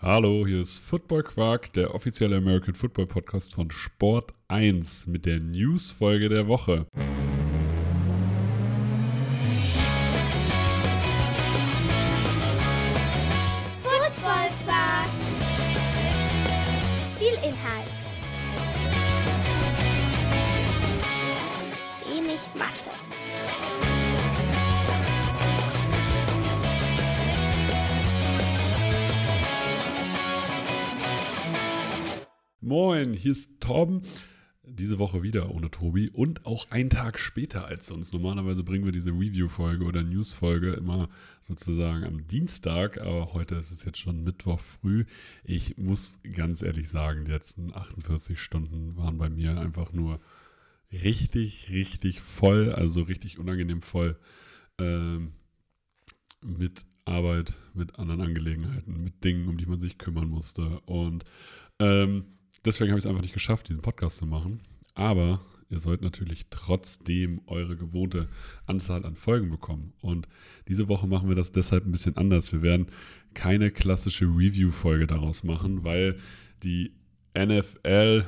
Hallo, hier ist Football Quark, der offizielle American Football Podcast von Sport 1 mit der News-Folge der Woche. Moin, hier ist Torben. Diese Woche wieder ohne Tobi und auch einen Tag später als sonst. Normalerweise bringen wir diese Review-Folge oder News-Folge immer sozusagen am Dienstag, aber heute ist es jetzt schon Mittwoch früh. Ich muss ganz ehrlich sagen, die letzten 48 Stunden waren bei mir einfach nur richtig, richtig voll, also richtig unangenehm voll ähm, mit Arbeit, mit anderen Angelegenheiten, mit Dingen, um die man sich kümmern musste. Und ähm, deswegen habe ich es einfach nicht geschafft, diesen Podcast zu machen. Aber ihr sollt natürlich trotzdem eure gewohnte Anzahl an Folgen bekommen. Und diese Woche machen wir das deshalb ein bisschen anders. Wir werden keine klassische Review-Folge daraus machen, weil die NFL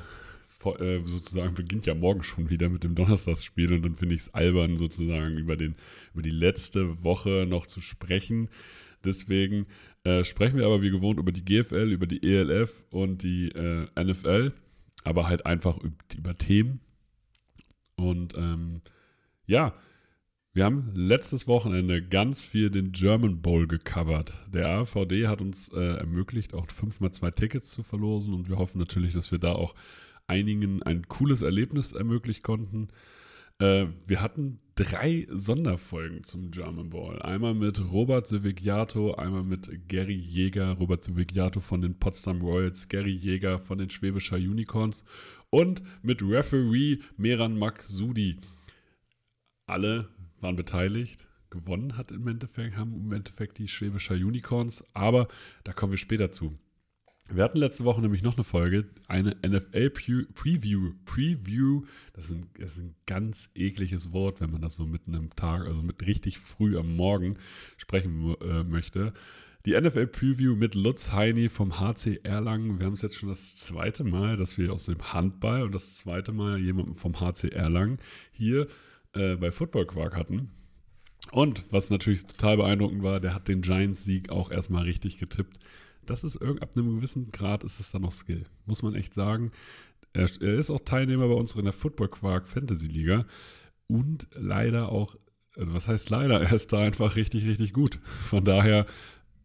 äh, sozusagen beginnt ja morgen schon wieder mit dem Donnerstagsspiel und dann finde ich es albern, sozusagen über, den, über die letzte Woche noch zu sprechen. Deswegen äh, sprechen wir aber wie gewohnt über die GFL, über die ELF und die äh, NFL, aber halt einfach über, Themen. Und ähm, ja, wir haben letztes Wochenende ganz viel den German Bowl gecovert. Der AVD hat uns äh, ermöglicht, auch 5x2 Tickets zu verlosen und wir hoffen natürlich, dass wir da auch einigen ein cooles Erlebnis ermöglichen konnten. Äh, wir hatten drei Sonderfolgen zum German Bowl. Einmal mit Robert Sevigiato, einmal mit Gary Jäger, Robert Sevigiato von den Potsdam Royals, Gary Jäger von den Schwäbischer Unicorns und mit Referee Meran Maksudi. Alle waren beteiligt. Gewonnen hat im Endeffekt, haben im Endeffekt die Schwäbischer Unicorns, aber da kommen wir später zu. Wir hatten letzte Woche nämlich noch eine Folge, eine NFL Preview. Preview, das ist, ein, das ist ein ganz ekliges Wort, wenn man das so mitten am Tag, also mit richtig früh am Morgen sprechen äh, möchte. Die NFL Preview mit Lutz Heini vom HC Erlangen. Wir haben es jetzt schon das zweite Mal, dass wir aus dem Handball und das zweite Mal jemanden vom HC Erlangen hier äh, bei Football Quark hatten. Und was natürlich total beeindruckend war, der hat den Giants-Sieg auch erstmal richtig getippt. Das ist ab einem gewissen Grad ist es dann noch Skill, muss man echt sagen. Er, er ist auch Teilnehmer bei uns in der Football Quark Fantasy Liga und leider auch, also was heißt leider, er ist da einfach richtig, richtig gut. Von daher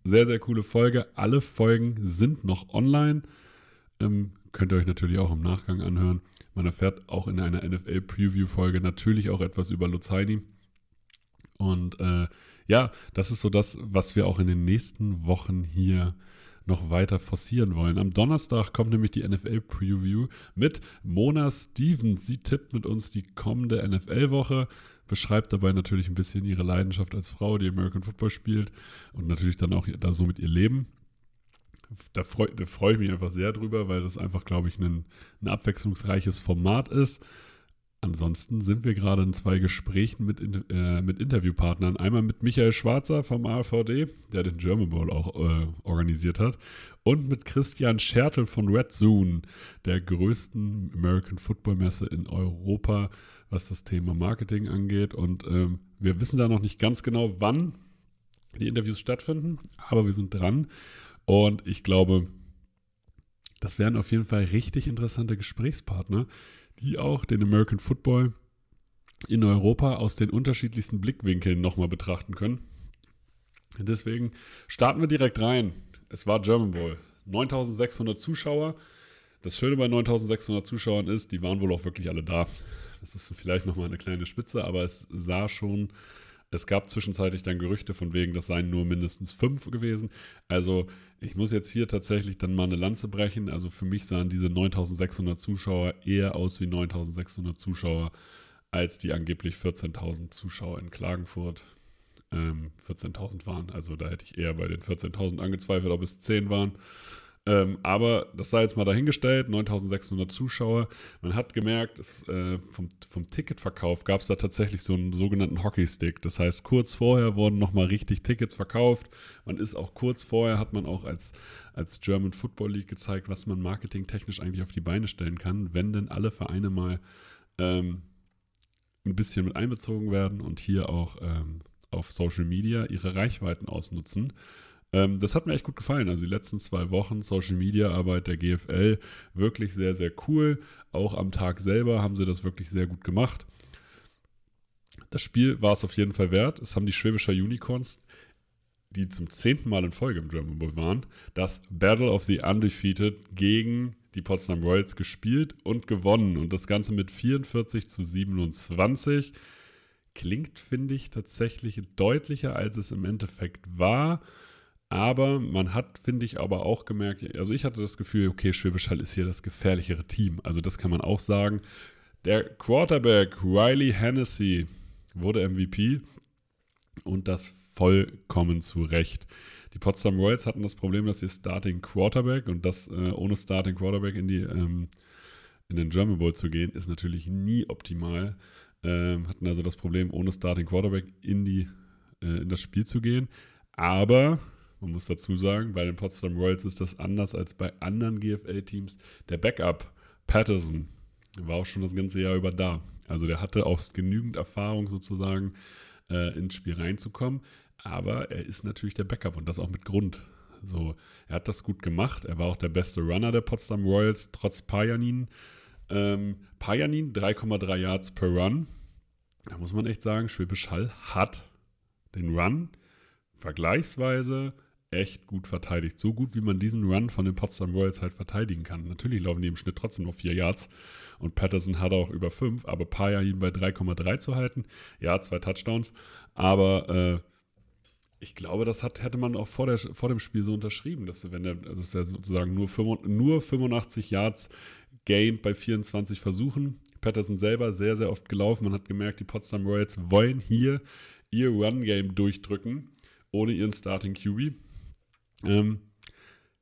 sehr, sehr coole Folge. Alle Folgen sind noch online. Ähm, könnt ihr euch natürlich auch im Nachgang anhören. Man erfährt auch in einer NFL-Preview-Folge natürlich auch etwas über Luzaini. Und äh, ja, das ist so das, was wir auch in den nächsten Wochen hier noch weiter forcieren wollen. Am Donnerstag kommt nämlich die NFL-Preview mit Mona Stevens. Sie tippt mit uns die kommende NFL-Woche, beschreibt dabei natürlich ein bisschen ihre Leidenschaft als Frau, die American Football spielt und natürlich dann auch da so mit ihr Leben. Da freue freu ich mich einfach sehr drüber, weil das einfach, glaube ich, ein, ein abwechslungsreiches Format ist. Ansonsten sind wir gerade in zwei Gesprächen mit, äh, mit Interviewpartnern. Einmal mit Michael Schwarzer vom AVD, der den German Bowl auch äh, organisiert hat, und mit Christian Schertel von Red Zone, der größten American Football Messe in Europa, was das Thema Marketing angeht. Und ähm, wir wissen da noch nicht ganz genau, wann die Interviews stattfinden, aber wir sind dran. Und ich glaube, das wären auf jeden Fall richtig interessante Gesprächspartner, die auch den American Football in Europa aus den unterschiedlichsten Blickwinkeln nochmal betrachten können. Deswegen starten wir direkt rein. Es war German Bowl. 9600 Zuschauer. Das Schöne bei 9600 Zuschauern ist, die waren wohl auch wirklich alle da. Das ist vielleicht nochmal eine kleine Spitze, aber es sah schon, es gab zwischenzeitlich dann Gerüchte von wegen, das seien nur mindestens fünf gewesen. Also ich muss jetzt hier tatsächlich dann mal eine Lanze brechen. Also für mich sahen diese 9600 Zuschauer eher aus wie 9600 Zuschauer als die angeblich 14.000 Zuschauer in Klagenfurt. Ähm, 14.000 waren. Also da hätte ich eher bei den 14.000 angezweifelt, ob es 10 waren. Ähm, aber das sei jetzt mal dahingestellt, 9600 Zuschauer. Man hat gemerkt, es, äh, vom, vom Ticketverkauf gab es da tatsächlich so einen sogenannten Hockeystick. Das heißt, kurz vorher wurden nochmal richtig Tickets verkauft. Man ist auch kurz vorher, hat man auch als, als German Football League gezeigt, was man marketingtechnisch eigentlich auf die Beine stellen kann, wenn denn alle Vereine mal ähm, ein bisschen mit einbezogen werden und hier auch ähm, auf Social Media ihre Reichweiten ausnutzen. Ähm, das hat mir echt gut gefallen. Also die letzten zwei Wochen Social Media Arbeit der GFL wirklich sehr, sehr cool. Auch am Tag selber haben sie das wirklich sehr gut gemacht. Das Spiel war es auf jeden Fall wert. Es haben die Schwäbischer Unicorns, die zum zehnten Mal in Folge im German Bowl waren, das Battle of the Undefeated gegen die Potsdam Royals gespielt und gewonnen. Und das Ganze mit 44 zu 27. Klingt, finde ich, tatsächlich deutlicher, als es im Endeffekt war. Aber man hat, finde ich, aber auch gemerkt, also ich hatte das Gefühl, okay, Schwäbisch Hall ist hier das gefährlichere Team. Also das kann man auch sagen. Der Quarterback Riley Hennessy wurde MVP und das vollkommen zu Recht. Die Potsdam Royals hatten das Problem, dass ihr Starting Quarterback und das äh, ohne Starting Quarterback in die ähm, in den German Bowl zu gehen, ist natürlich nie optimal. Ähm, hatten also das Problem, ohne Starting Quarterback in die äh, in das Spiel zu gehen. Aber man muss dazu sagen, bei den Potsdam Royals ist das anders als bei anderen GFL-Teams. Der Backup, Patterson, war auch schon das ganze Jahr über da. Also der hatte auch genügend Erfahrung sozusagen äh, ins Spiel reinzukommen. Aber er ist natürlich der Backup und das auch mit Grund. So, er hat das gut gemacht. Er war auch der beste Runner der Potsdam Royals, trotz Pajanin. Ähm, Pajanin 3,3 Yards per Run. Da muss man echt sagen, Schwäbisch Hall hat den Run vergleichsweise echt gut verteidigt. So gut, wie man diesen Run von den Potsdam Royals halt verteidigen kann. Natürlich laufen die im Schnitt trotzdem noch vier Yards und Patterson hat auch über fünf, aber Paya ihn bei 3,3 zu halten. Ja, zwei Touchdowns, aber äh, ich glaube, das hat, hätte man auch vor, der, vor dem Spiel so unterschrieben, dass wenn der, also ist ja sozusagen nur, 5, nur 85 Yards gained bei 24 Versuchen. Patterson selber sehr, sehr oft gelaufen. Man hat gemerkt, die Potsdam Royals wollen hier ihr Run-Game durchdrücken, ohne ihren Starting QB. Ähm,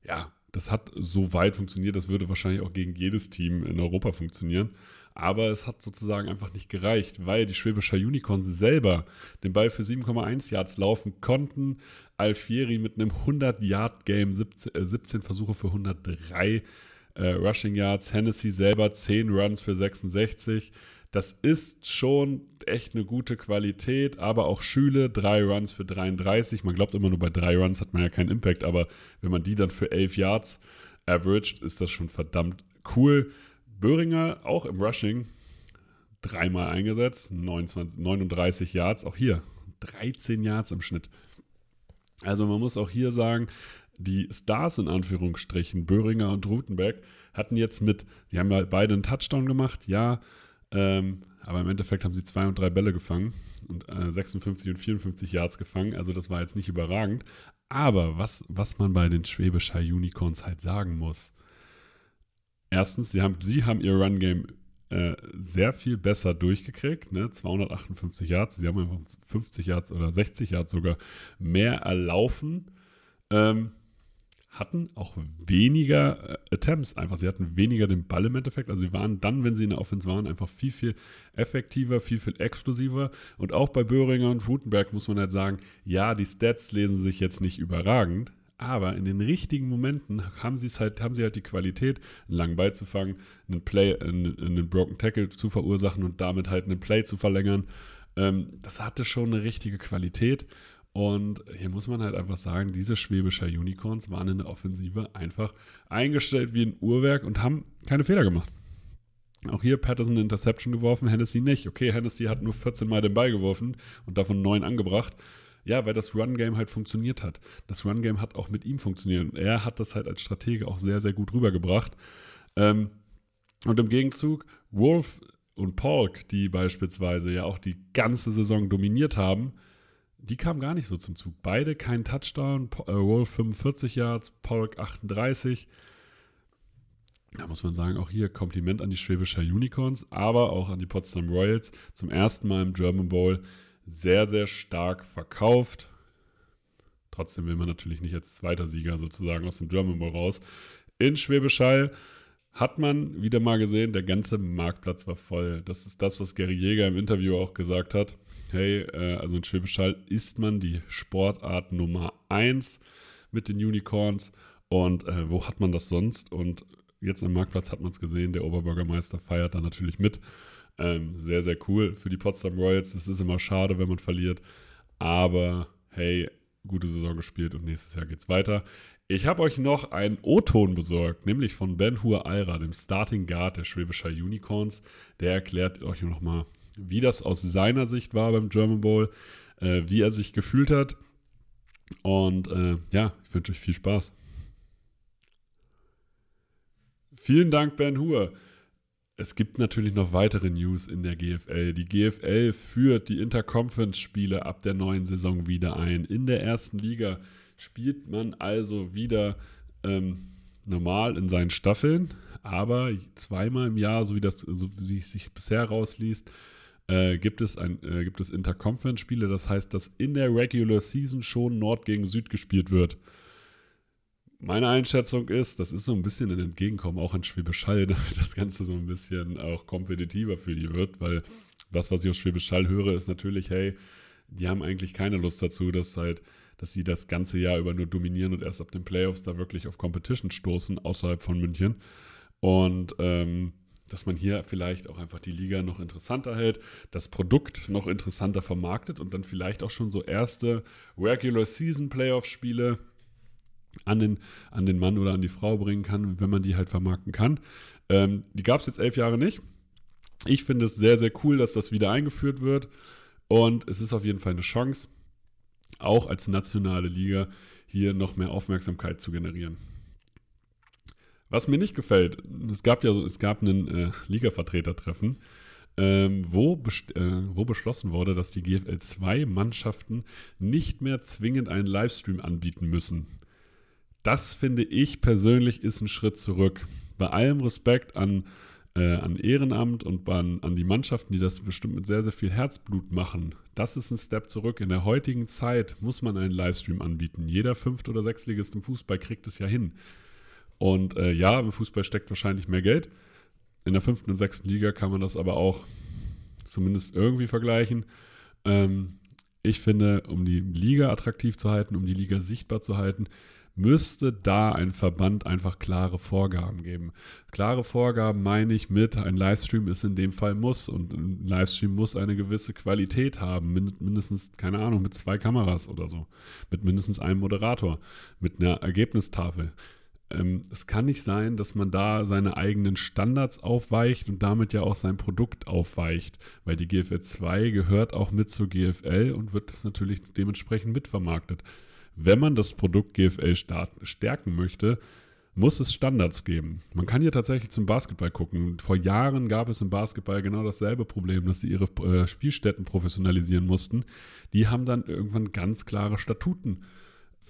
ja, das hat so weit funktioniert, das würde wahrscheinlich auch gegen jedes Team in Europa funktionieren. Aber es hat sozusagen einfach nicht gereicht, weil die Schwäbischer Unicorns selber den Ball für 7,1 Yards laufen konnten. Alfieri mit einem 100-Yard-Game, 17, 17, Versuche für 103 äh, Rushing Yards. Hennessy selber 10 Runs für 66. Das ist schon echt eine gute Qualität, aber auch Schüle, drei Runs für 33. Man glaubt immer nur bei drei Runs hat man ja keinen Impact, aber wenn man die dann für 11 Yards averaged, ist das schon verdammt cool. Böhringer auch im Rushing dreimal eingesetzt, 29, 39 Yards, auch hier 13 Yards im Schnitt. Also man muss auch hier sagen, die Stars in Anführungsstrichen, Böhringer und Rutenberg, hatten jetzt mit, die haben ja beide einen Touchdown gemacht, ja, ähm, aber im Endeffekt haben sie zwei und drei Bälle gefangen und äh, 56 und 54 Yards gefangen. Also das war jetzt nicht überragend. Aber was, was man bei den Schwäbisch High Unicorns halt sagen muss. Erstens, sie haben, sie haben ihr Run-Game äh, sehr viel besser durchgekriegt. Ne? 258 Yards. Sie haben einfach 50 Yards oder 60 Yards sogar mehr erlaufen. Ähm, hatten auch weniger äh, Attempts einfach. Sie hatten weniger den Ball im Endeffekt. Also sie waren dann, wenn sie in der Offense waren, einfach viel, viel effektiver, viel, viel exklusiver. Und auch bei Böhringer und Rutenberg muss man halt sagen, ja, die Stats lesen sich jetzt nicht überragend, aber in den richtigen Momenten haben sie es halt, haben sie halt die Qualität, einen langen Ball zu fangen, einen Play, einen, einen Broken Tackle zu verursachen und damit halt einen Play zu verlängern. Ähm, das hatte schon eine richtige Qualität. Und hier muss man halt einfach sagen, diese schwäbischer Unicorns waren in der Offensive einfach eingestellt wie ein Uhrwerk und haben keine Fehler gemacht. Auch hier Patterson Interception geworfen, Hennessy nicht. Okay, Hennessy hat nur 14 Mal den Ball geworfen und davon 9 angebracht. Ja, weil das Run-Game halt funktioniert hat. Das Run-Game hat auch mit ihm funktioniert. Und er hat das halt als Stratege auch sehr, sehr gut rübergebracht. Ähm, und im Gegenzug, Wolf und Polk, die beispielsweise ja auch die ganze Saison dominiert haben, die kamen gar nicht so zum Zug. Beide kein Touchdown, äh, Wolf 45 Yards, Polk 38. Da muss man sagen, auch hier Kompliment an die Schwäbischer Unicorns, aber auch an die Potsdam Royals. Zum ersten Mal im German Bowl sehr, sehr stark verkauft. Trotzdem will man natürlich nicht als zweiter Sieger sozusagen aus dem German Bowl raus. In Schwäbisch Hall hat man wieder mal gesehen, der ganze Marktplatz war voll. Das ist das, was Gary Jäger im Interview auch gesagt hat. Hey, äh, also in Schwäbisch Hall ist man die Sportart Nummer 1 mit den Unicorns. Und äh, wo hat man das sonst? Und jetzt am Marktplatz hat man es gesehen, der Oberbürgermeister feiert da natürlich mit. Ähm, sehr, sehr cool für die Potsdam Royals. Es ist immer schade, wenn man verliert. Aber hey, gute Saison gespielt und nächstes Jahr geht's weiter. Ich habe euch noch einen O-Ton besorgt, nämlich von Ben Hur Alra, dem Starting Guard der Schwäbischer Unicorns. Der erklärt euch nochmal, wie das aus seiner Sicht war beim German Bowl, äh, wie er sich gefühlt hat. Und äh, ja, ich wünsche euch viel Spaß. Vielen Dank, Ben Hur. Es gibt natürlich noch weitere News in der GFL. Die GFL führt die Interconference-Spiele ab der neuen Saison wieder ein. In der ersten Liga spielt man also wieder ähm, normal in seinen Staffeln, aber zweimal im Jahr, so wie das so wie es sich bisher rausliest, äh, gibt es, ein, äh, gibt es Interconference-Spiele. Das heißt, dass in der Regular Season schon Nord gegen Süd gespielt wird. Meine Einschätzung ist, das ist so ein bisschen ein Entgegenkommen auch an Schwäbisch Hall, damit das Ganze so ein bisschen auch kompetitiver für die wird, weil das, was ich aus Schwäbisch Hall höre, ist natürlich, hey, die haben eigentlich keine Lust dazu, dass halt, dass sie das ganze Jahr über nur dominieren und erst ab den Playoffs da wirklich auf Competition stoßen, außerhalb von München. Und ähm, dass man hier vielleicht auch einfach die Liga noch interessanter hält, das Produkt noch interessanter vermarktet und dann vielleicht auch schon so erste Regular Season Playoff Spiele an den, an den Mann oder an die Frau bringen kann, wenn man die halt vermarkten kann. Ähm, die gab es jetzt elf Jahre nicht. Ich finde es sehr, sehr cool, dass das wieder eingeführt wird. Und es ist auf jeden Fall eine Chance, auch als nationale Liga hier noch mehr Aufmerksamkeit zu generieren. Was mir nicht gefällt, es gab ja es gab ein äh, Liga-Vertretertreffen, ähm, wo, äh, wo beschlossen wurde, dass die GFL 2 Mannschaften nicht mehr zwingend einen Livestream anbieten müssen. Das finde ich persönlich ist ein Schritt zurück. Bei allem Respekt an, äh, an Ehrenamt und an, an die Mannschaften, die das bestimmt mit sehr, sehr viel Herzblut machen. Das ist ein Step zurück. In der heutigen Zeit muss man einen Livestream anbieten. Jeder Fünft- oder Sechstligist im Fußball kriegt es ja hin. Und äh, ja, im Fußball steckt wahrscheinlich mehr Geld. In der fünften und sechsten Liga kann man das aber auch zumindest irgendwie vergleichen. Ähm, ich finde, um die Liga attraktiv zu halten, um die Liga sichtbar zu halten, müsste da ein Verband einfach klare Vorgaben geben. Klare Vorgaben meine ich mit, ein Livestream ist in dem Fall muss und ein Livestream muss eine gewisse Qualität haben, mindestens, keine Ahnung, mit zwei Kameras oder so, mit mindestens einem Moderator, mit einer Ergebnistafel ähm, es kann nicht sein, dass man da seine eigenen Standards aufweicht und damit ja auch sein Produkt aufweicht, weil die GFL 2 gehört auch mit zur GFL und wird das natürlich dementsprechend mitvermarktet wenn man das Produkt GFL stärken möchte, muss es Standards geben. Man kann hier tatsächlich zum Basketball gucken. Vor Jahren gab es im Basketball genau dasselbe Problem, dass sie ihre äh, Spielstätten professionalisieren mussten. Die haben dann irgendwann ganz klare Statuten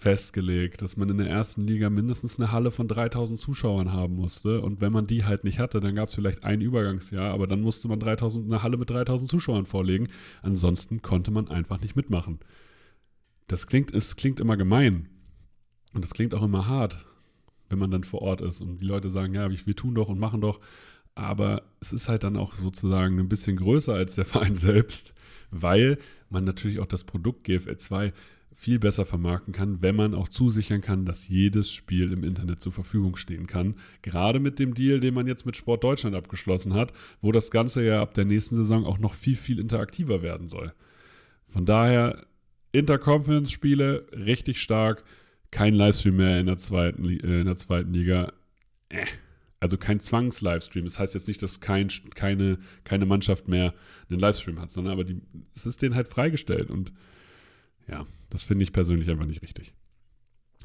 festgelegt, dass man in der ersten Liga mindestens eine Halle von 3000 Zuschauern haben musste. Und wenn man die halt nicht hatte, dann gab es vielleicht ein Übergangsjahr, aber dann musste man 3000, eine Halle mit 3000 Zuschauern vorlegen. Ansonsten konnte man einfach nicht mitmachen. Das klingt, es klingt immer gemein. Und das klingt auch immer hart, wenn man dann vor Ort ist und die Leute sagen, ja, wir tun doch und machen doch. Aber es ist halt dann auch sozusagen ein bisschen größer als der Verein selbst, weil man natürlich auch das Produkt GFL 2 viel besser vermarkten kann, wenn man auch zusichern kann, dass jedes Spiel im Internet zur Verfügung stehen kann. Gerade mit dem Deal, den man jetzt mit Sport Deutschland abgeschlossen hat, wo das Ganze ja ab der nächsten Saison auch noch viel, viel interaktiver werden soll. Von daher Interconference-Spiele richtig stark. Kein Livestream mehr in der zweiten, äh, in der zweiten Liga. Äh. Also kein Zwangs-Livestream. Das heißt jetzt nicht, dass kein, keine, keine Mannschaft mehr einen Livestream hat, sondern aber die, es ist denen halt freigestellt. Und ja, das finde ich persönlich einfach nicht richtig.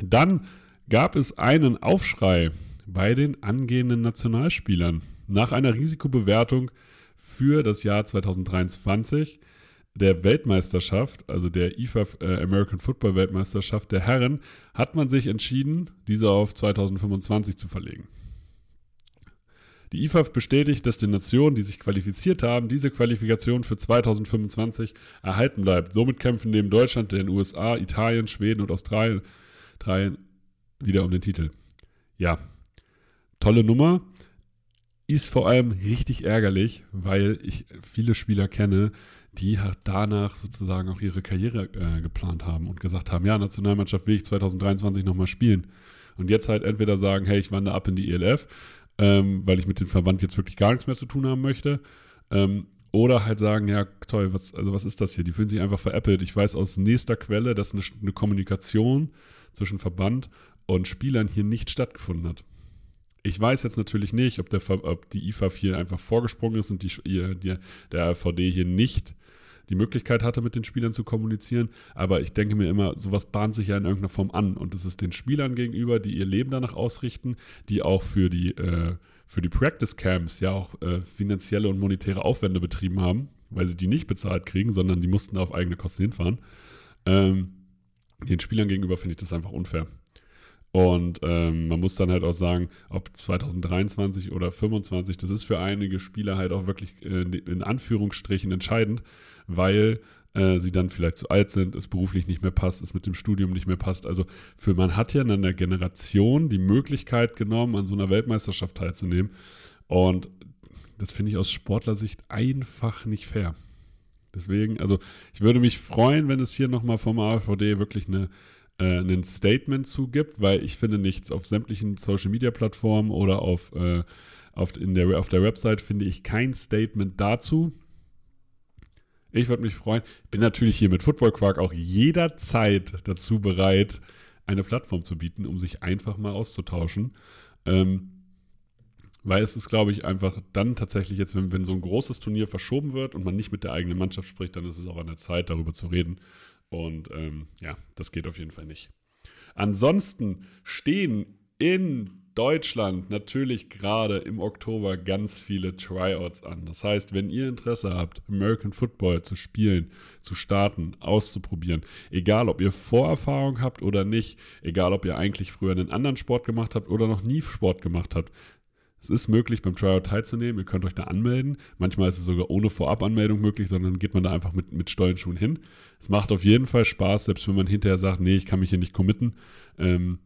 Dann gab es einen Aufschrei bei den angehenden Nationalspielern nach einer Risikobewertung für das Jahr 2023 der Weltmeisterschaft, also der IFA äh, American Football Weltmeisterschaft der Herren, hat man sich entschieden, diese auf 2025 zu verlegen. Die IFAF bestätigt, dass den Nationen, die sich qualifiziert haben, diese Qualifikation für 2025 erhalten bleibt. Somit kämpfen neben Deutschland, den USA, Italien, Schweden und Australien wieder um den Titel. Ja, tolle Nummer. Ist vor allem richtig ärgerlich, weil ich viele Spieler kenne, die danach sozusagen auch ihre Karriere äh, geplant haben und gesagt haben, ja, Nationalmannschaft will ich 2023 nochmal spielen. Und jetzt halt entweder sagen, hey, ich wandere ab in die ELF, ähm, weil ich mit dem Verband jetzt wirklich gar nichts mehr zu tun haben möchte. Ähm, oder halt sagen, ja, toll, was, also was ist das hier? Die fühlen sich einfach veräppelt. Ich weiß aus nächster Quelle, dass eine, eine Kommunikation zwischen Verband und Spielern hier nicht stattgefunden hat. Ich weiß jetzt natürlich nicht, ob, der, ob die IFAF hier einfach vorgesprungen ist und die, die, der RVD hier nicht die Möglichkeit hatte, mit den Spielern zu kommunizieren. Aber ich denke mir immer, sowas bahnt sich ja in irgendeiner Form an. Und es ist den Spielern gegenüber, die ihr Leben danach ausrichten, die auch für die, äh, für die Practice Camps ja auch äh, finanzielle und monetäre Aufwände betrieben haben, weil sie die nicht bezahlt kriegen, sondern die mussten auf eigene Kosten hinfahren. Ähm, den Spielern gegenüber finde ich das einfach unfair. Und ähm, man muss dann halt auch sagen, ob 2023 oder 2025, das ist für einige Spieler halt auch wirklich äh, in Anführungsstrichen entscheidend, weil äh, sie dann vielleicht zu alt sind, es beruflich nicht mehr passt, es mit dem Studium nicht mehr passt. Also für man hat ja in einer Generation die Möglichkeit genommen, an so einer Weltmeisterschaft teilzunehmen. Und das finde ich aus Sportlersicht einfach nicht fair. Deswegen, also ich würde mich freuen, wenn es hier nochmal vom AVD wirklich eine äh, ein Statement zugibt, weil ich finde nichts auf sämtlichen Social Media Plattformen oder auf, äh, auf, in der, auf der Website finde ich kein Statement dazu. Ich würde mich freuen. Bin natürlich hier mit Football Quark auch jederzeit dazu bereit, eine Plattform zu bieten, um sich einfach mal auszutauschen. Ähm, weil es ist, glaube ich, einfach dann tatsächlich jetzt, wenn, wenn so ein großes Turnier verschoben wird und man nicht mit der eigenen Mannschaft spricht, dann ist es auch an der Zeit, darüber zu reden. Und ähm, ja, das geht auf jeden Fall nicht. Ansonsten stehen in Deutschland natürlich gerade im Oktober ganz viele Tryouts an. Das heißt, wenn ihr Interesse habt, American Football zu spielen, zu starten, auszuprobieren, egal ob ihr Vorerfahrung habt oder nicht, egal ob ihr eigentlich früher einen anderen Sport gemacht habt oder noch nie Sport gemacht habt, es ist möglich, beim Tryout teilzunehmen. Ihr könnt euch da anmelden. Manchmal ist es sogar ohne Vorabanmeldung möglich, sondern geht man da einfach mit, mit Stollenschuhen hin. Es macht auf jeden Fall Spaß, selbst wenn man hinterher sagt, nee, ich kann mich hier nicht committen. Ähm,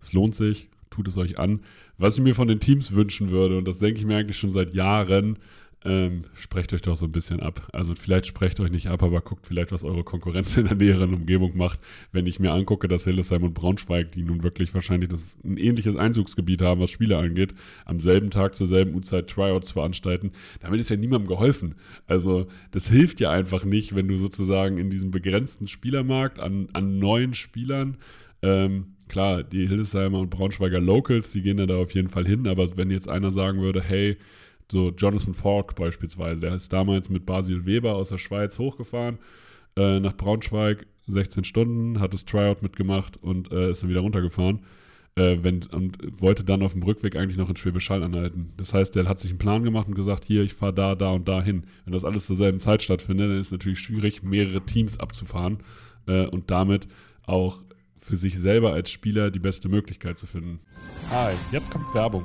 es lohnt sich, tut es euch an. Was ich mir von den Teams wünschen würde, und das denke ich mir eigentlich schon seit Jahren, ähm, sprecht euch doch so ein bisschen ab. Also vielleicht sprecht euch nicht ab, aber guckt vielleicht, was eure Konkurrenz in der näheren Umgebung macht. Wenn ich mir angucke, dass Hildesheim und Braunschweig, die nun wirklich wahrscheinlich das, ein ähnliches Einzugsgebiet haben, was Spiele angeht, am selben Tag zur selben Uhrzeit Tryouts veranstalten, damit ist ja niemandem geholfen. Also das hilft ja einfach nicht, wenn du sozusagen in diesem begrenzten Spielermarkt an, an neuen Spielern ähm, klar, die Hildesheimer und Braunschweiger Locals, die gehen ja da auf jeden Fall hin, aber wenn jetzt einer sagen würde, hey, so Jonathan Falk beispielsweise, der ist damals mit Basil Weber aus der Schweiz hochgefahren äh, nach Braunschweig, 16 Stunden, hat das Tryout mitgemacht und äh, ist dann wieder runtergefahren. Äh, wenn, und wollte dann auf dem Rückweg eigentlich noch in Schwäbisch Hall anhalten. Das heißt, der hat sich einen Plan gemacht und gesagt, hier, ich fahre da, da und da hin. Wenn das alles zur selben Zeit stattfindet, dann ist es natürlich schwierig, mehrere Teams abzufahren äh, und damit auch für sich selber als Spieler die beste Möglichkeit zu finden. Hi, jetzt kommt Werbung.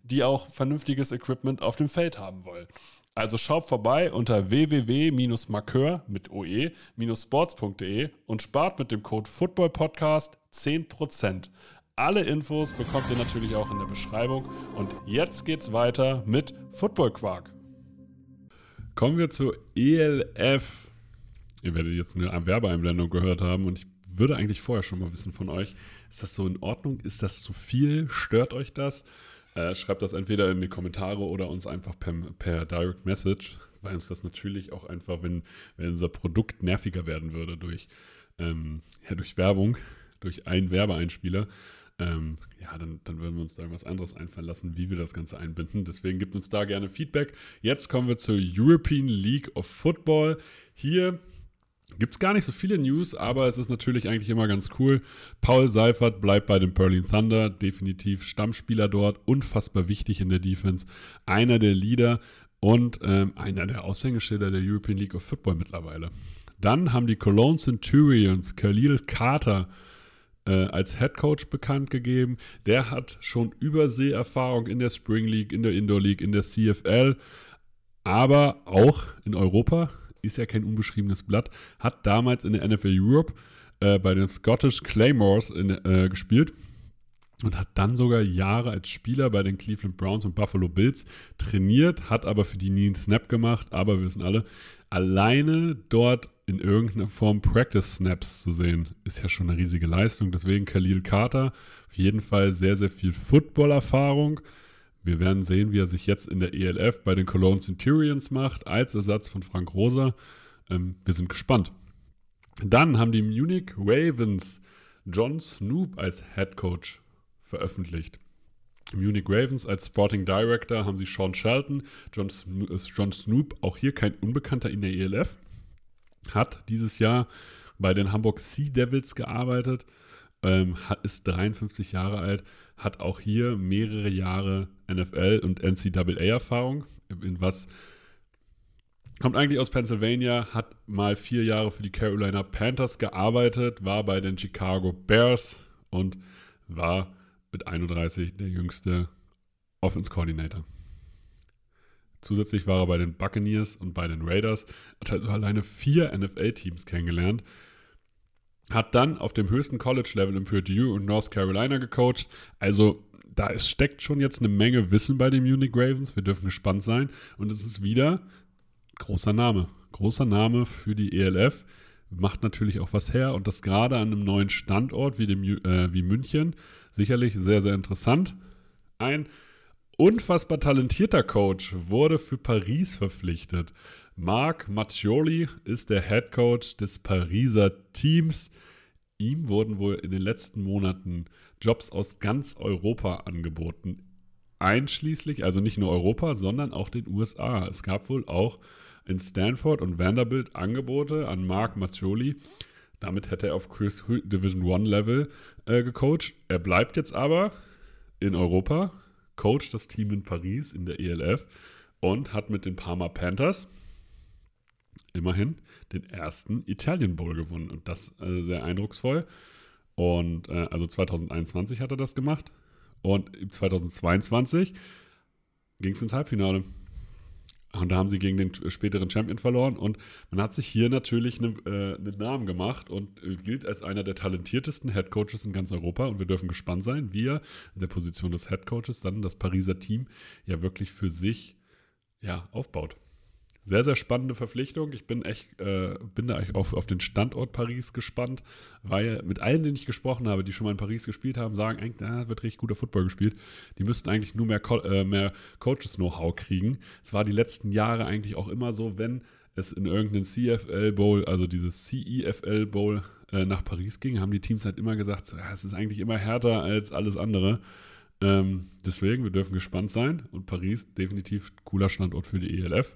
die auch vernünftiges Equipment auf dem Feld haben wollen. Also schaut vorbei unter www-markeur mit oe-sports.de und spart mit dem Code FOOTBALLPODCAST 10%. Alle Infos bekommt ihr natürlich auch in der Beschreibung. Und jetzt geht's weiter mit Football Quark. Kommen wir zu ELF. Ihr werdet jetzt eine Werbeeinblendung gehört haben und ich würde eigentlich vorher schon mal wissen von euch, ist das so in Ordnung? Ist das zu viel? Stört euch das? Äh, schreibt das entweder in die Kommentare oder uns einfach per, per Direct Message, weil uns das natürlich auch einfach, wenn, wenn unser Produkt nerviger werden würde durch, ähm, ja, durch Werbung, durch einen Werbeeinspieler, ähm, ja, dann, dann würden wir uns da irgendwas anderes einfallen lassen, wie wir das Ganze einbinden. Deswegen gibt uns da gerne Feedback. Jetzt kommen wir zur European League of Football. Hier Gibt es gar nicht so viele News, aber es ist natürlich eigentlich immer ganz cool. Paul Seifert bleibt bei den Berlin Thunder, definitiv Stammspieler dort, unfassbar wichtig in der Defense, einer der Leader und ähm, einer der Aushängeschilder der European League of Football mittlerweile. Dann haben die Cologne Centurions Khalil Carter äh, als Head Coach bekannt gegeben. Der hat schon Überseeerfahrung in der Spring League, in der Indoor League, in der CFL, aber auch in Europa. Ist ja kein unbeschriebenes Blatt. Hat damals in der NFL Europe äh, bei den Scottish Claymores in, äh, gespielt und hat dann sogar Jahre als Spieler bei den Cleveland Browns und Buffalo Bills trainiert, hat aber für die nie einen Snap gemacht. Aber wir wissen alle, alleine dort in irgendeiner Form Practice Snaps zu sehen, ist ja schon eine riesige Leistung. Deswegen Khalil Carter, auf jeden Fall sehr, sehr viel Football-Erfahrung. Wir werden sehen, wie er sich jetzt in der ELF bei den Cologne Centurions macht, als Ersatz von Frank Rosa. Ähm, wir sind gespannt. Dann haben die Munich Ravens John Snoop als Head Coach veröffentlicht. Munich Ravens als Sporting Director haben sie Sean Shelton, John, John Snoop, auch hier kein Unbekannter in der ELF hat dieses Jahr bei den Hamburg Sea Devils gearbeitet, ähm, ist 53 Jahre alt, hat auch hier mehrere Jahre NFL und NCAA-Erfahrung, in was kommt eigentlich aus Pennsylvania, hat mal vier Jahre für die Carolina Panthers gearbeitet, war bei den Chicago Bears und war mit 31 der jüngste Offense Coordinator. Zusätzlich war er bei den Buccaneers und bei den Raiders, hat also alleine vier NFL-Teams kennengelernt. Hat dann auf dem höchsten College-Level in Purdue und North Carolina gecoacht. Also da ist, steckt schon jetzt eine Menge Wissen bei den Munich Ravens. Wir dürfen gespannt sein. Und es ist wieder großer Name. Großer Name für die ELF. Macht natürlich auch was her. Und das gerade an einem neuen Standort wie, dem, äh, wie München. Sicherlich sehr, sehr interessant. Ein unfassbar talentierter Coach wurde für Paris verpflichtet. Marc Maccioli ist der Head Coach des Pariser Teams. Ihm wurden wohl in den letzten Monaten Jobs aus ganz Europa angeboten. Einschließlich, also nicht nur Europa, sondern auch den USA. Es gab wohl auch in Stanford und Vanderbilt Angebote an Marc Maccioli. Damit hätte er auf Chris Division One Level äh, gecoacht. Er bleibt jetzt aber in Europa coacht das Team in Paris in der ELF und hat mit den Parma Panthers immerhin den ersten Italian Bowl gewonnen. Und das äh, sehr eindrucksvoll. Und äh, also 2021 hat er das gemacht. Und 2022 ging es ins Halbfinale. Und da haben sie gegen den späteren Champion verloren. Und man hat sich hier natürlich einen, äh, Namen gemacht und gilt als einer der talentiertesten Head Coaches in ganz Europa. Und wir dürfen gespannt sein, wie er in der Position des Head Coaches dann das Pariser Team ja wirklich für sich ja, aufbaut. Sehr, sehr spannende Verpflichtung. Ich bin echt, äh, bin da echt auf, auf den Standort Paris gespannt, weil mit allen, denen ich gesprochen habe, die schon mal in Paris gespielt haben, sagen, eigentlich, da wird richtig guter Football gespielt. Die müssten eigentlich nur mehr, Co äh, mehr Coaches-Know-how kriegen. Es war die letzten Jahre eigentlich auch immer so, wenn es in irgendeinen CFL Bowl, also dieses CEFL Bowl äh, nach Paris ging, haben die Teams halt immer gesagt, es ist eigentlich immer härter als alles andere. Ähm, deswegen, wir dürfen gespannt sein und Paris definitiv cooler Standort für die ELF.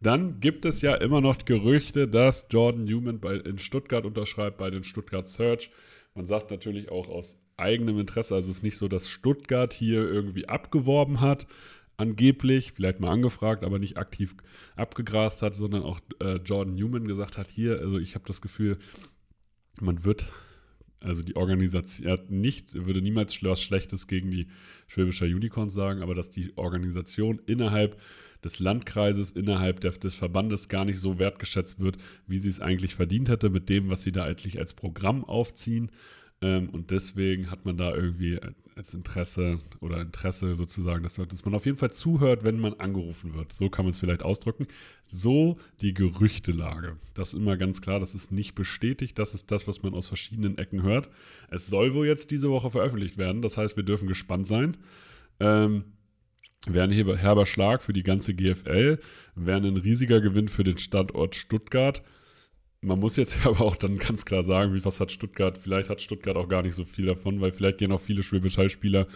Dann gibt es ja immer noch Gerüchte, dass Jordan Newman bei, in Stuttgart unterschreibt, bei den Stuttgart Search. Man sagt natürlich auch aus eigenem Interesse, also es ist nicht so, dass Stuttgart hier irgendwie abgeworben hat, angeblich, vielleicht mal angefragt, aber nicht aktiv abgegrast hat, sondern auch äh, Jordan Newman gesagt hat, hier, also ich habe das Gefühl, man wird, also die Organisation, nicht, würde niemals was Schlechtes gegen die Schwäbischer Unicorns sagen, aber dass die Organisation innerhalb des Landkreises innerhalb der, des Verbandes gar nicht so wertgeschätzt wird, wie sie es eigentlich verdient hätte mit dem, was sie da eigentlich als Programm aufziehen. Ähm, und deswegen hat man da irgendwie als Interesse oder Interesse sozusagen, dass, dass man auf jeden Fall zuhört, wenn man angerufen wird. So kann man es vielleicht ausdrücken. So die Gerüchtelage. Das ist immer ganz klar, das ist nicht bestätigt. Das ist das, was man aus verschiedenen Ecken hört. Es soll wohl jetzt diese Woche veröffentlicht werden. Das heißt, wir dürfen gespannt sein. Ähm, wäre ein herber Schlag für die ganze GFL, wäre ein riesiger Gewinn für den Standort Stuttgart. Man muss jetzt aber auch dann ganz klar sagen, wie was hat Stuttgart, vielleicht hat Stuttgart auch gar nicht so viel davon, weil vielleicht gehen auch viele Schwäbisch Hall-Spieler,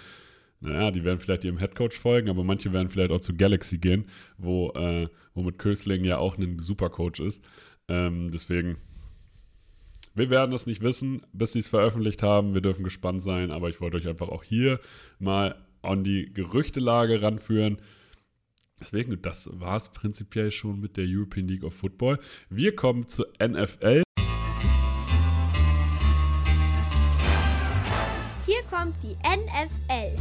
naja, die werden vielleicht ihrem Headcoach folgen, aber manche werden vielleicht auch zu Galaxy gehen, wo, äh, wo mit Kösling ja auch ein Supercoach ist. Ähm, deswegen, wir werden es nicht wissen, bis sie es veröffentlicht haben. Wir dürfen gespannt sein, aber ich wollte euch einfach auch hier mal an die Gerüchtelage ranführen. Deswegen, das war es prinzipiell schon mit der European League of Football. Wir kommen zur NFL. Hier kommt die NFL.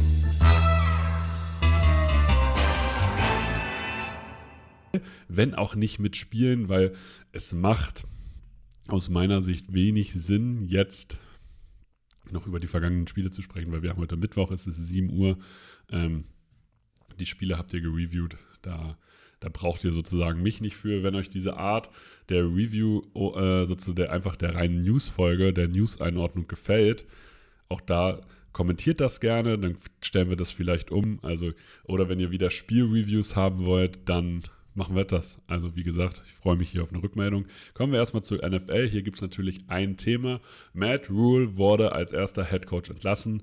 Wenn auch nicht mit Spielen, weil es macht aus meiner Sicht wenig Sinn, jetzt noch über die vergangenen Spiele zu sprechen, weil wir haben heute Mittwoch, es ist 7 Uhr. Ähm, die Spiele habt ihr gereviewt. Da, da braucht ihr sozusagen mich nicht für. Wenn euch diese Art der Review, äh, sozusagen der, einfach der reinen News-Folge, der News-Einordnung gefällt, auch da kommentiert das gerne, dann stellen wir das vielleicht um. Also, oder wenn ihr wieder Spielreviews haben wollt, dann machen wir das. Also wie gesagt, ich freue mich hier auf eine Rückmeldung. Kommen wir erstmal zur NFL. Hier gibt es natürlich ein Thema. Matt Rule wurde als erster Head Coach entlassen.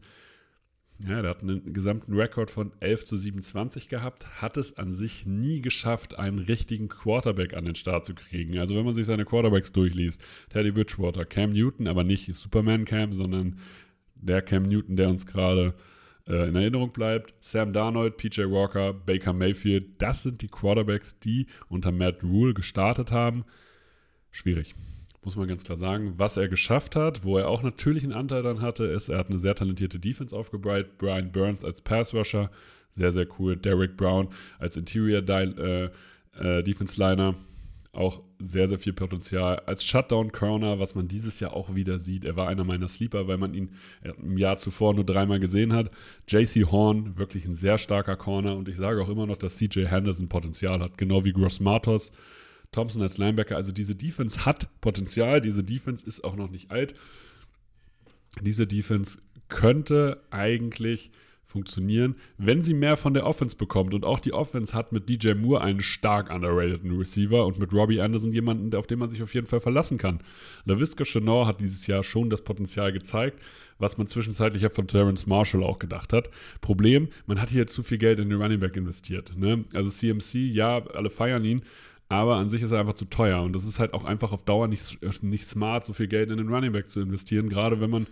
Ja, der hat einen gesamten Rekord von 11 zu 27 gehabt, hat es an sich nie geschafft, einen richtigen Quarterback an den Start zu kriegen. Also wenn man sich seine Quarterbacks durchliest, Teddy Bridgewater, Cam Newton, aber nicht Superman Cam, sondern der Cam Newton, der uns gerade äh, in Erinnerung bleibt. Sam Darnold, PJ Walker, Baker Mayfield, das sind die Quarterbacks, die unter Matt Rule gestartet haben. Schwierig muss man ganz klar sagen. Was er geschafft hat, wo er auch natürlich einen Anteil dann hatte, ist, er hat eine sehr talentierte Defense aufgebaut. Brian Burns als Pass-Rusher, sehr, sehr cool. Derek Brown als Interior äh, äh, auch sehr, sehr viel Potenzial. Als Shutdown-Corner, was man dieses Jahr auch wieder sieht, er war einer meiner Sleeper, weil man ihn im Jahr zuvor nur dreimal gesehen hat. JC Horn, wirklich ein sehr starker Corner und ich sage auch immer noch, dass CJ Henderson Potenzial hat, genau wie Gross Matos. Thompson als Linebacker. Also diese Defense hat Potenzial, diese Defense ist auch noch nicht alt. Diese Defense könnte eigentlich funktionieren, wenn sie mehr von der Offense bekommt. Und auch die Offense hat mit DJ Moore einen stark underrateden Receiver und mit Robbie Anderson jemanden, auf den man sich auf jeden Fall verlassen kann. LaVisca Chenor hat dieses Jahr schon das Potenzial gezeigt, was man zwischenzeitlich ja von Terrence Marshall auch gedacht hat. Problem, man hat hier zu viel Geld in den Running Back investiert. Ne? Also CMC, ja, alle feiern ihn, aber an sich ist er einfach zu teuer. Und das ist halt auch einfach auf Dauer nicht, nicht smart, so viel Geld in den Running Back zu investieren, gerade wenn man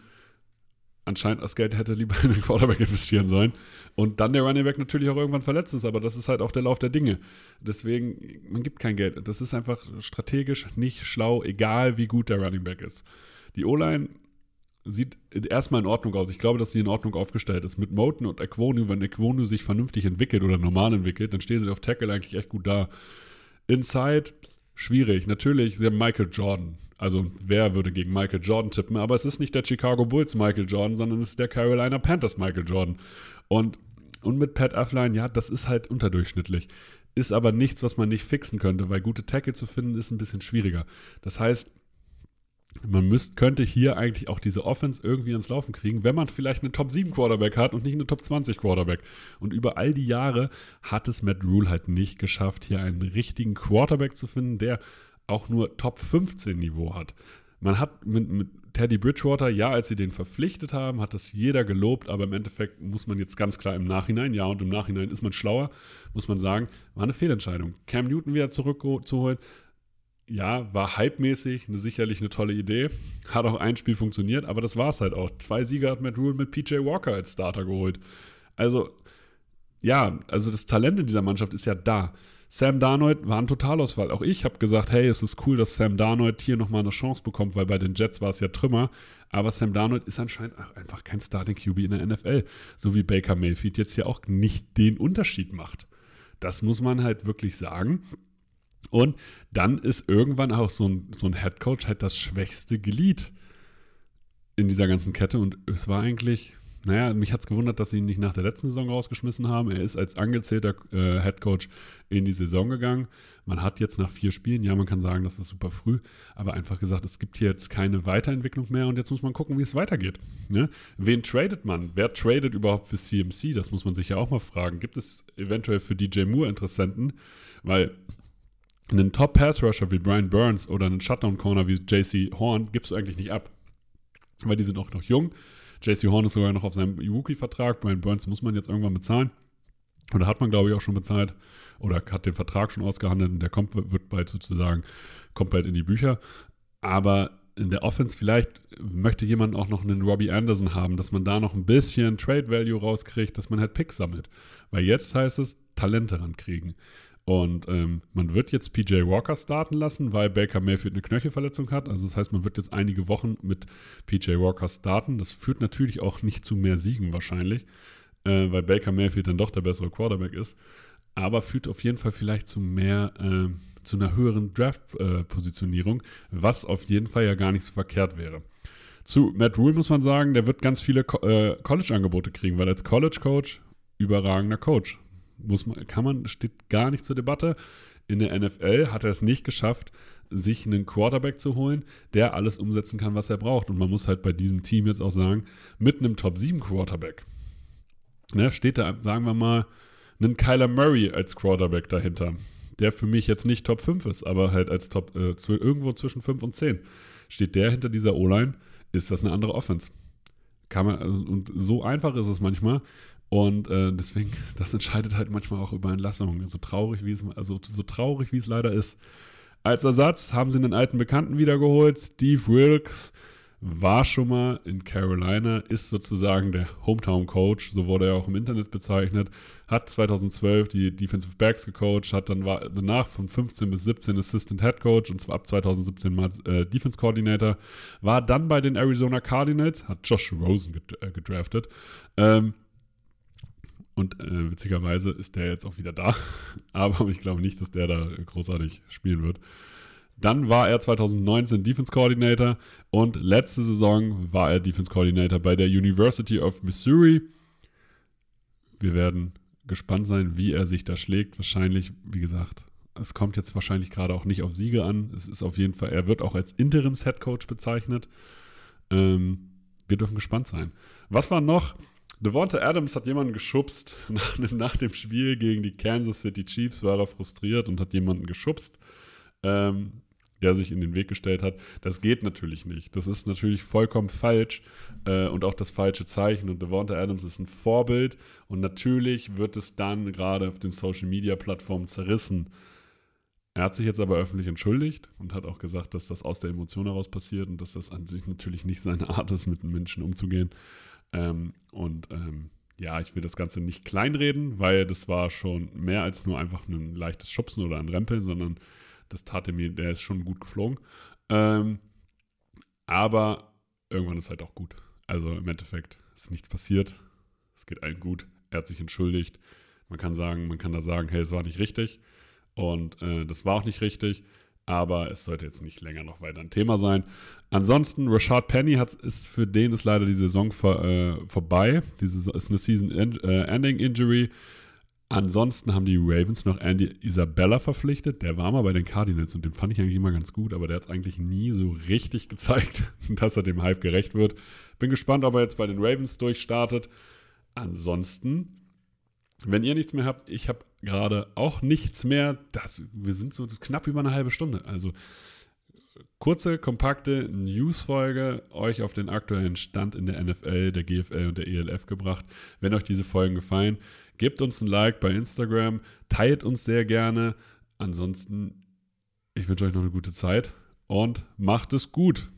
anscheinend das Geld hätte lieber in den Quarterback investieren sollen. Und dann der Running Back natürlich auch irgendwann verletzt ist, aber das ist halt auch der Lauf der Dinge. Deswegen, man gibt kein Geld. Das ist einfach strategisch nicht schlau, egal wie gut der Running Back ist. Die O-Line sieht erstmal in Ordnung aus. Ich glaube, dass sie in Ordnung aufgestellt ist. Mit Moten und Equonu, wenn Equonu sich vernünftig entwickelt oder normal entwickelt, dann stehen sie auf Tackle eigentlich echt gut da. Inside, schwierig. Natürlich, sie haben Michael Jordan. Also, wer würde gegen Michael Jordan tippen? Aber es ist nicht der Chicago Bulls Michael Jordan, sondern es ist der Carolina Panthers Michael Jordan. Und, und mit Pat Afflein, ja, das ist halt unterdurchschnittlich. Ist aber nichts, was man nicht fixen könnte, weil gute Tackle zu finden ist ein bisschen schwieriger. Das heißt, man müsst, könnte hier eigentlich auch diese Offense irgendwie ans Laufen kriegen, wenn man vielleicht eine Top 7 Quarterback hat und nicht eine Top 20 Quarterback. Und über all die Jahre hat es Matt Rule halt nicht geschafft, hier einen richtigen Quarterback zu finden, der auch nur Top 15 Niveau hat. Man hat mit, mit Teddy Bridgewater, ja, als sie den verpflichtet haben, hat das jeder gelobt, aber im Endeffekt muss man jetzt ganz klar im Nachhinein, ja, und im Nachhinein ist man schlauer, muss man sagen, war eine Fehlentscheidung. Cam Newton wieder zurückzuholen, ja, war hypemäßig eine, sicherlich eine tolle Idee. Hat auch ein Spiel funktioniert, aber das war es halt auch. Zwei Sieger hat Matt Rule mit PJ Walker als Starter geholt. Also, ja, also das Talent in dieser Mannschaft ist ja da. Sam Darnold war ein Totalausfall. Auch ich habe gesagt, hey, es ist cool, dass Sam Darnold hier nochmal eine Chance bekommt, weil bei den Jets war es ja Trümmer. Aber Sam Darnold ist anscheinend einfach kein Starting QB in der NFL. So wie Baker Mayfield jetzt hier auch nicht den Unterschied macht. Das muss man halt wirklich sagen. Und dann ist irgendwann auch so ein, so ein Headcoach halt das schwächste Glied in dieser ganzen Kette. Und es war eigentlich, naja, mich hat es gewundert, dass sie ihn nicht nach der letzten Saison rausgeschmissen haben. Er ist als angezählter äh, Headcoach in die Saison gegangen. Man hat jetzt nach vier Spielen, ja, man kann sagen, das ist super früh, aber einfach gesagt, es gibt hier jetzt keine Weiterentwicklung mehr und jetzt muss man gucken, wie es weitergeht. Ne? Wen tradet man? Wer tradet überhaupt für CMC? Das muss man sich ja auch mal fragen. Gibt es eventuell für DJ Moore Interessenten? Weil einen Top-Pass-Rusher wie Brian Burns oder einen Shutdown-Corner wie JC Horn gibst du eigentlich nicht ab. Weil die sind auch noch jung. JC Horn ist sogar noch auf seinem Rookie-Vertrag. Brian Burns muss man jetzt irgendwann bezahlen. Oder hat man, glaube ich, auch schon bezahlt. Oder hat den Vertrag schon ausgehandelt und der kommt, wird bald sozusagen, bald in die Bücher. Aber in der Offense vielleicht möchte jemand auch noch einen Robbie Anderson haben, dass man da noch ein bisschen Trade Value rauskriegt, dass man halt Picks sammelt. Weil jetzt heißt es, Talente rankriegen. Und ähm, man wird jetzt PJ Walker starten lassen, weil Baker Mayfield eine Knöchelverletzung hat. Also das heißt, man wird jetzt einige Wochen mit PJ Walker starten. Das führt natürlich auch nicht zu mehr Siegen wahrscheinlich, äh, weil Baker Mayfield dann doch der bessere Quarterback ist. Aber führt auf jeden Fall vielleicht zu mehr, äh, zu einer höheren Draft-Positionierung, äh, was auf jeden Fall ja gar nicht so verkehrt wäre. Zu Matt Rule muss man sagen, der wird ganz viele Co äh, College-Angebote kriegen, weil als College-Coach überragender Coach muss man, kann man, steht gar nicht zur Debatte. In der NFL hat er es nicht geschafft, sich einen Quarterback zu holen, der alles umsetzen kann, was er braucht. Und man muss halt bei diesem Team jetzt auch sagen, mit einem Top 7 Quarterback ne, steht da, sagen wir mal, ein Kyler Murray als Quarterback dahinter, der für mich jetzt nicht Top 5 ist, aber halt als Top, äh, irgendwo zwischen 5 und 10. Steht der hinter dieser O-Line, ist das eine andere Offense. Kann man, also, und so einfach ist es manchmal. Und äh, deswegen, das entscheidet halt manchmal auch über Entlassungen. So traurig, wie es, also so traurig, wie es leider ist. Als Ersatz haben sie einen alten Bekannten wiedergeholt. Steve Wilkes war schon mal in Carolina, ist sozusagen der Hometown Coach, so wurde er auch im Internet bezeichnet, hat 2012 die Defensive Backs gecoacht, hat dann war danach von 15 bis 17 Assistant Head Coach und zwar ab 2017 mal äh, Defense Coordinator, war dann bei den Arizona Cardinals, hat Josh Rosen äh, gedraftet. Ähm, und äh, witzigerweise ist der jetzt auch wieder da. Aber ich glaube nicht, dass der da großartig spielen wird. Dann war er 2019 Defense Coordinator und letzte Saison war er Defense Coordinator bei der University of Missouri. Wir werden gespannt sein, wie er sich da schlägt. Wahrscheinlich, wie gesagt, es kommt jetzt wahrscheinlich gerade auch nicht auf Siege an. Es ist auf jeden Fall, er wird auch als Interims-Head Coach bezeichnet. Ähm, wir dürfen gespannt sein. Was war noch? Devonta Adams hat jemanden geschubst. Nach, nach, dem Spiel gegen die Kansas City Chiefs war er frustriert und hat jemanden geschubst, ähm, der sich in den Weg gestellt hat. Das geht natürlich nicht. Das ist natürlich vollkommen falsch äh, und auch das falsche Zeichen. Und Devonta Adams ist ein Vorbild und natürlich wird es dann gerade auf den Social Media Plattformen zerrissen. Er hat sich jetzt aber öffentlich entschuldigt und hat auch gesagt, dass das aus der Emotion heraus passiert und dass das an sich natürlich nicht seine Art ist, mit Menschen umzugehen. Ähm, und ähm, ja, ich will das Ganze nicht kleinreden, weil das war schon mehr als nur einfach ein leichtes Schubsen oder ein Rempeln, sondern das tat mir, der ist schon gut geflogen. Ähm, aber irgendwann ist halt auch gut. Also im Endeffekt ist nichts passiert. Es geht allen gut. Er hat sich entschuldigt. Man kann sagen, man kann da sagen, hey, es war nicht richtig. Und äh, das war auch nicht richtig aber es sollte jetzt nicht länger noch weiter ein Thema sein. Ansonsten, Rashad Penny hat, ist für den ist leider die Saison vor, äh, vorbei. Diese ist eine Season-Ending-Injury. Äh, Ansonsten haben die Ravens noch Andy Isabella verpflichtet. Der war mal bei den Cardinals und den fand ich eigentlich immer ganz gut, aber der hat es eigentlich nie so richtig gezeigt, dass er dem Hype gerecht wird. Bin gespannt, ob er jetzt bei den Ravens durchstartet. Ansonsten wenn ihr nichts mehr habt, ich habe gerade auch nichts mehr. Das, wir sind so knapp über eine halbe Stunde. Also kurze, kompakte News-Folge euch auf den aktuellen Stand in der NFL, der GFL und der ELF gebracht. Wenn euch diese Folgen gefallen, gebt uns ein Like bei Instagram, teilt uns sehr gerne. Ansonsten, ich wünsche euch noch eine gute Zeit und macht es gut.